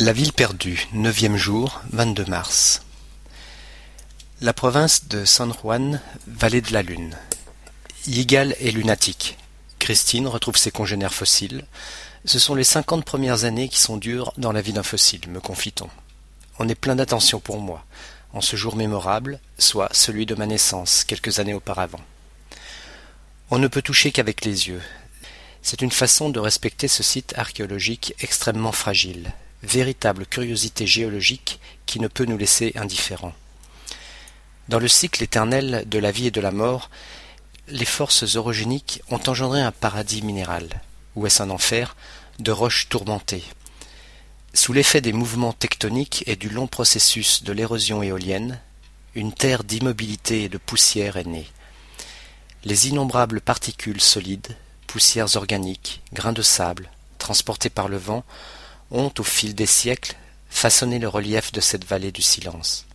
La ville perdue, neuvième jour, 22 mars. La province de San Juan, vallée de la Lune. Yigal est lunatique. Christine retrouve ses congénères fossiles. Ce sont les cinquante premières années qui sont dures dans la vie d'un fossile, me confie-t-on. On est plein d'attention pour moi, en ce jour mémorable, soit celui de ma naissance, quelques années auparavant. On ne peut toucher qu'avec les yeux. C'est une façon de respecter ce site archéologique extrêmement fragile, véritable curiosité géologique qui ne peut nous laisser indifférents. Dans le cycle éternel de la vie et de la mort, les forces orogéniques ont engendré un paradis minéral, ou est-ce un enfer, de roches tourmentées. Sous l'effet des mouvements tectoniques et du long processus de l'érosion éolienne, une terre d'immobilité et de poussière est née. Les innombrables particules solides, poussières organiques, grains de sable, transportés par le vent, ont, au fil des siècles, façonné le relief de cette vallée du silence.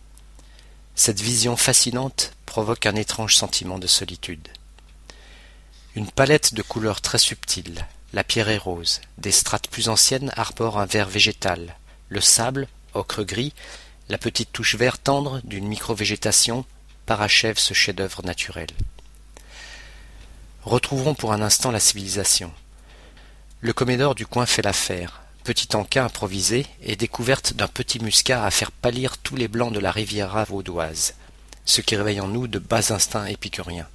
Cette vision fascinante provoque un étrange sentiment de solitude. Une palette de couleurs très subtiles, la pierre est rose, des strates plus anciennes arborent un vert végétal, le sable, ocre gris, la petite touche vert tendre d'une micro-végétation parachève ce chef-d'œuvre naturel. Retrouvons pour un instant la civilisation. Le comédore du coin fait l'affaire, petit encas improvisé et découverte d'un petit muscat à faire pâlir tous les blancs de la riviera vaudoise, ce qui réveille en nous de bas instincts épicuriens.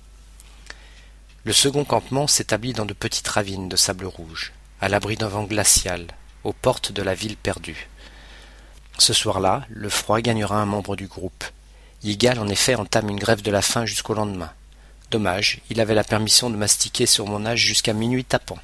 Le second campement s'établit dans de petites ravines de sable rouge, à l'abri d'un vent glacial, aux portes de la ville perdue. Ce soir-là, le froid gagnera un membre du groupe. Yigal en effet entame une grève de la faim jusqu'au lendemain. Dommage, il avait la permission de mastiquer sur mon âge jusqu'à minuit tapant.